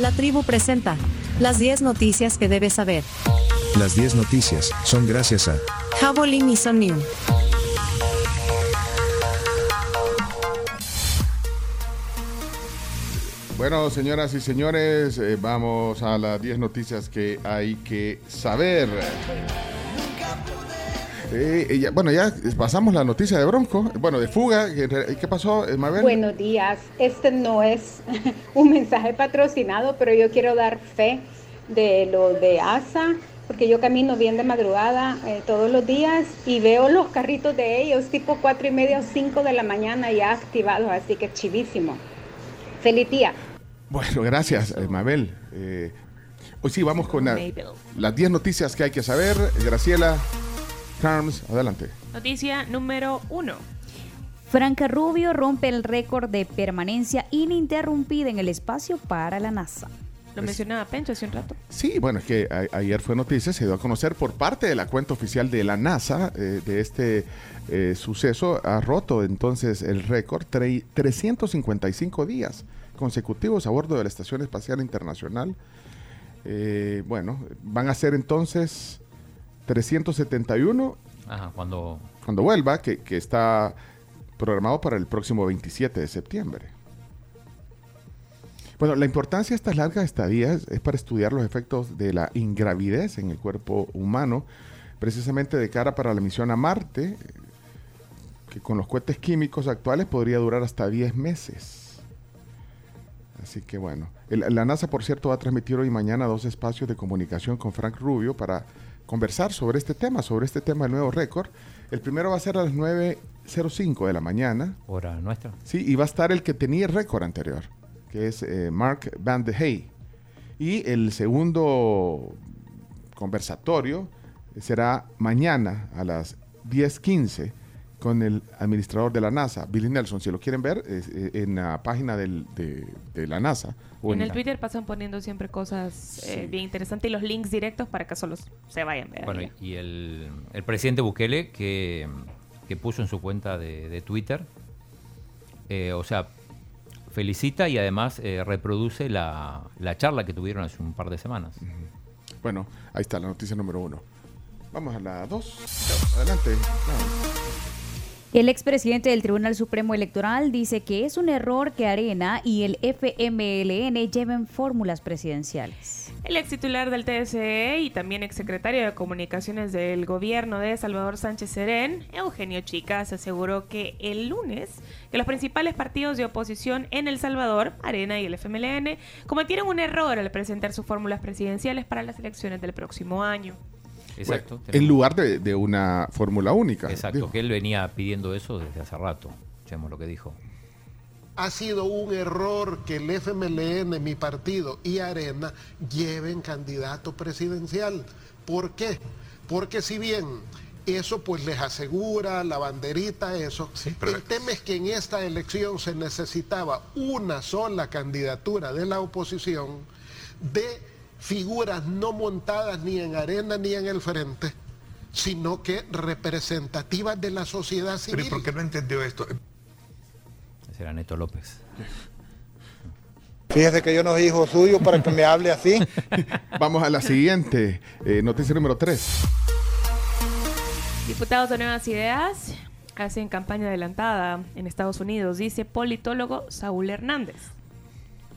La tribu presenta las 10 noticias que debes saber. Las 10 noticias son gracias a Javelin y New. Bueno, señoras y señores, eh, vamos a las 10 noticias que hay que saber. Eh, bueno, ya pasamos la noticia de Bronco, bueno, de fuga. ¿Qué pasó, eh, Mabel? Buenos días. Este no es un mensaje patrocinado, pero yo quiero dar fe de lo de ASA, porque yo camino bien de madrugada todos los días y veo los carritos de ellos tipo cuatro y media o 5 de la mañana ya activados, así que chivísimo. Feliz día. Bueno, gracias, eh, Mabel. Eh, hoy sí, vamos con las 10 noticias que hay que saber. Graciela Carms, adelante. Noticia número 1. Franca Rubio rompe el récord de permanencia ininterrumpida en el espacio para la NASA. Lo mencionaba Pencho hace un rato. Sí, bueno, es que ayer fue noticia, se dio a conocer por parte de la cuenta oficial de la NASA eh, de este suceso. Ha roto entonces el récord, 355 días consecutivos a bordo de la Estación Espacial Internacional. Eh, bueno, van a ser entonces 371 Ajá, cuando... cuando vuelva, que, está programado para el próximo 27 de septiembre. Bueno, la importancia de estas largas estadías es para estudiar los efectos de la ingravidez en el cuerpo humano, precisamente de cara para la misión a Marte, que con los cohetes químicos actuales podría durar hasta 10 meses. Así que bueno, la NASA, por cierto, va a transmitir hoy y mañana dos espacios de comunicación con Frank Rubio para conversar sobre este tema, sobre este tema del nuevo récord. El primero va a ser a las 9.05 de la mañana. Hora nuestra. Sí, y va a estar el que tenía el récord anterior, que es eh, Mark Van de Hey. Y el segundo conversatorio será mañana a las 10.15 con el administrador de la NASA, Billy Nelson. Si lo quieren ver, eh, en la página de, la NASA. O en, el Twitter pasan poniendo siempre cosas eh, bien interesantes y los links directos para que solo se vayan. Bueno, y el, presidente Bukele que, puso en su cuenta de, Twitter, eh, o sea, felicita y además reproduce la, charla que tuvieron hace un par de semanas. Bueno, ahí está la noticia número uno. Vamos a la dos. Adelante. El expresidente del Tribunal Supremo Electoral dice que es un error que Arena y el FMLN lleven fórmulas presidenciales. El ex titular del TSE y también exsecretario de Comunicaciones del gobierno de Salvador Sánchez Serén, Eugenio Chicas, aseguró que el lunes que los principales partidos de oposición en El Salvador, Arena y el FMLN, cometieron un error al presentar sus fórmulas presidenciales para las elecciones del próximo año. Exacto. en lugar de, una fórmula única. Exacto, que él venía pidiendo eso desde hace rato. Escuchemos lo que dijo. Ha sido un error que el FMLN, mi partido y Arena lleven candidato presidencial. ¿Por qué? Porque si bien eso pues les asegura la banderita, eso. el tema es que en esta elección se necesitaba una sola candidatura de la oposición de figuras no montadas ni en arena ni en el frente, sino que representativas de la sociedad civil. Pero ¿por qué no entendió esto? Ese era Neto López. Fíjese que yo no soy hijo suyo para que me hable así. Vamos a la siguiente, eh, noticia número 3. Diputados de Nuevas Ideas hacen campaña adelantada en Estados Unidos, dice politólogo Saúl Hernández.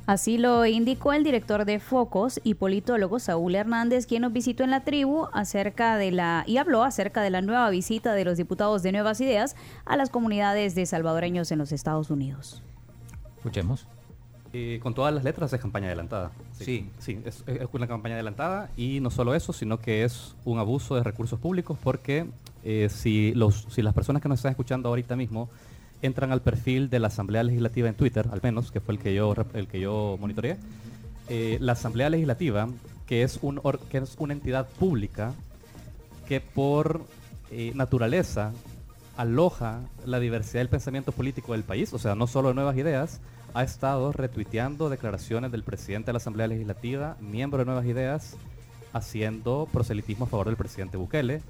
Así lo indicó el director de Focos y politólogo Saúl Hernández, quien nos visitó en la tribu acerca de la y habló acerca de la nueva visita de los diputados de Nuevas Ideas a las comunidades de salvadoreños en los Estados Unidos. Escuchemos. Eh, con todas las letras es campaña adelantada. Sí, sí, es, una campaña adelantada y no solo eso, sino que es un abuso de recursos públicos porque eh, si, los, si las personas que nos están escuchando ahorita mismo entran al perfil de la Asamblea Legislativa en Twitter, al menos, que fue el que yo, el que yo monitoreé, eh, la Asamblea Legislativa, que es, un que es una entidad pública que por eh, naturaleza aloja la diversidad del pensamiento político del país, o sea, no solo nuevas ideas, ha estado retuiteando declaraciones del presidente de la Asamblea Legislativa, miembro de Nuevas Ideas, haciendo proselitismo a favor del presidente Bukele,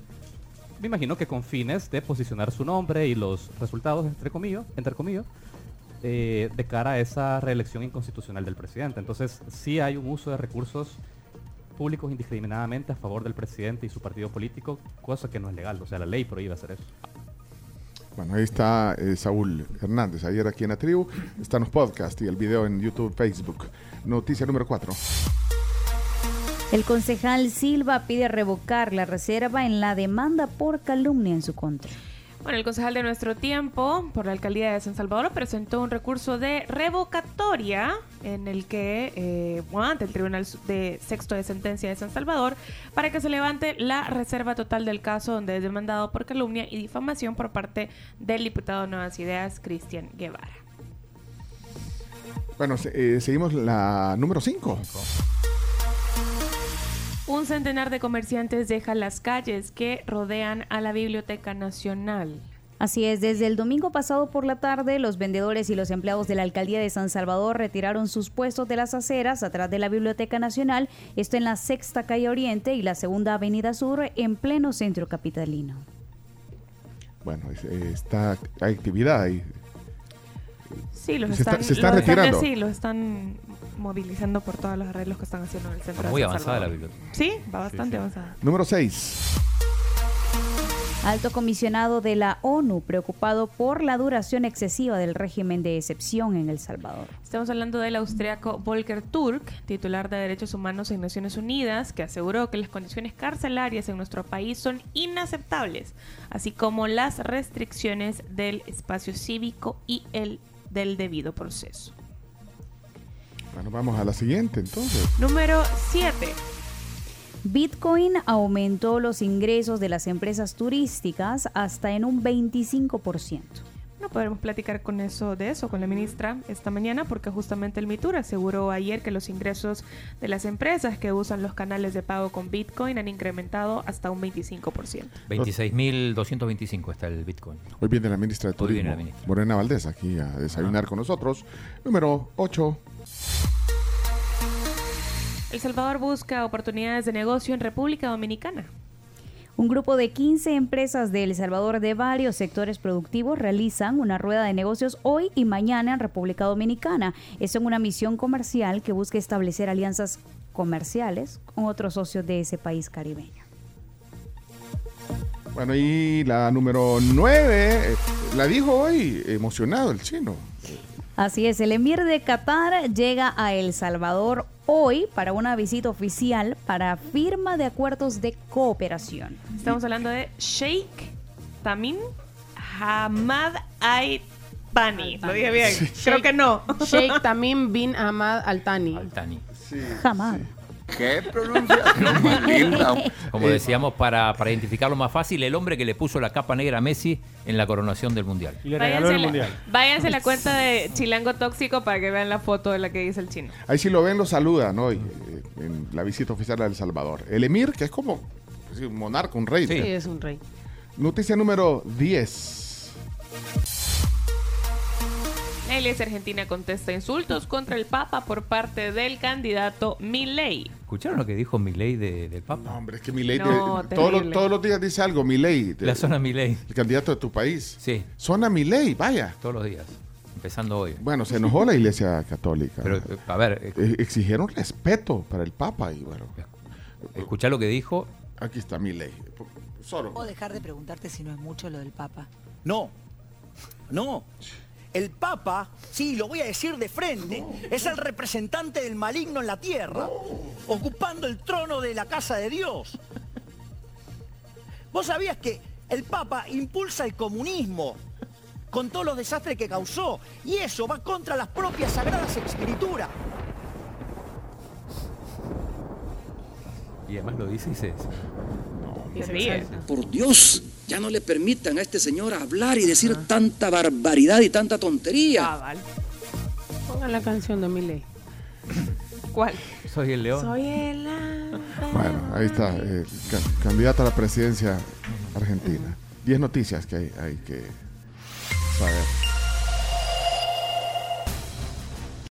me imagino que con fines de posicionar su nombre y los resultados, entre comillas, entre comillas eh, de cara a esa reelección inconstitucional del presidente. Entonces, sí hay un uso de recursos públicos indiscriminadamente a favor del presidente y su partido político, cosa que no es legal. O sea, la ley prohíbe hacer eso. Bueno, ahí está eh, Saúl Hernández, ayer aquí en la tribu. Están los podcasts y el video en YouTube, Facebook. Noticia número 4. El concejal Silva pide revocar la reserva en la demanda por calumnia en su contra. Bueno, el concejal de nuestro tiempo por la alcaldía de San Salvador presentó un recurso de revocatoria en el que, eh, bueno, ante el Tribunal de Sexto de Sentencia de San Salvador, para que se levante la reserva total del caso donde es demandado por calumnia y difamación por parte del diputado de Nuevas Ideas, Cristian Guevara. Bueno, eh, seguimos la número 5. Un centenar de comerciantes deja las calles que rodean a la Biblioteca Nacional. Así es, desde el domingo pasado por la tarde, los vendedores y los empleados de la alcaldía de San Salvador retiraron sus puestos de las aceras atrás de la Biblioteca Nacional, esto en la sexta calle Oriente y la segunda avenida Sur, en pleno centro capitalino. Bueno, eh, está, hay actividad ahí. Sí, los Se está- están, se están los están- retirando. sí, los están movilizando por todos los arreglos que están haciendo en el centro Está de muy San avanzada la biblioteca. Sí, va bastante avanzada. Número 6. Alto comisionado de la ONU preocupado por la duración excesiva del régimen de excepción en El Salvador. Estamos hablando del austriaco Volker Turk, titular de Derechos Humanos en Naciones Unidas, que aseguró que las condiciones carcelarias en nuestro país son inaceptables, así como las restricciones del espacio cívico y el del debido proceso. Bueno, vamos a la siguiente entonces. Número 7. Bitcoin aumentó los ingresos de las empresas turísticas hasta en un 25%. No podremos platicar con eso de eso con la ministra esta mañana porque justamente el MITUR aseguró ayer que los ingresos de las empresas que usan los canales de pago con Bitcoin han incrementado hasta un 25%. 26.225 está el Bitcoin. Hoy viene la ministra de Hoy viene Turismo, la ministra. Morena Valdés, aquí a desayunar con nosotros. Número 8. El Salvador busca oportunidades de negocio en República Dominicana. Un grupo de 15 empresas de El Salvador de varios sectores productivos realizan una rueda de negocios hoy y mañana en República Dominicana. Esto en una misión comercial que busca establecer alianzas comerciales con otros socios de ese país caribeño. Bueno, y la número 9. La dijo hoy, emocionado el chino. Así es, el emir de Qatar llega a El Salvador hoy para una visita oficial para firma de acuerdos de cooperación. Estamos hablando de Sheikh Tamim Hamad Al Thani. Lo dije bien. Creo que no. Sheikh Tamim bin Ahmad Al Thani. Tani. Jamás. Qué pronunciación más linda. Como Eh, decíamos, para, para identificarlo más fácil, el hombre que le puso la capa negra a Messi en la coronación del Mundial. Y le regaló Váyanse el la, mundial. váyanse a la cuenta de Chilango Tóxico para que vean la foto de la que dice el chino. Ahí si lo ven, lo saludan hoy eh, en la visita oficial a El Salvador. El emir, que es como un monarca, un rey. Sí, es un rey. Noticia número 10. La Iglesia Argentina contesta insultos contra el Papa por parte del candidato Milei. ¿Escucharon lo que dijo Milei de, del Papa? No, hombre, es que Milei No, te- todos, los, terrible. todos los días dice algo, Milei. La zona Milei. El candidato de tu país. Sí, Zona Milei, vaya. todos los días. Empezando hoy. Bueno, se enojó la iglesia católica. Pero, a ver, eh, Eh, exigieron respeto para el Papa y bueno, escuchá lo que dijo. aquí está Milei. Solo. ¿Puedo dejar de preguntarte si no es mucho lo del Papa? No, no. El Papa, sí, lo voy a decir de frente, es el representante del maligno en la tierra, ocupando el trono de la casa de Dios. ¿Vos sabías que el Papa impulsa el comunismo con todos los desastres que causó? Y eso va contra las propias sagradas escrituras. Y además lo dice y se... Y se ríe. Por Dios, ya no le permitan a este señor hablar y decir tanta barbaridad y tanta tontería. Cabal. Pongan la canción de Miley. ¿Cuál? Soy el león. Soy el Bueno, ahí está. eh, ca- candidato a la presidencia argentina. Diez noticias que hay, hay que saber.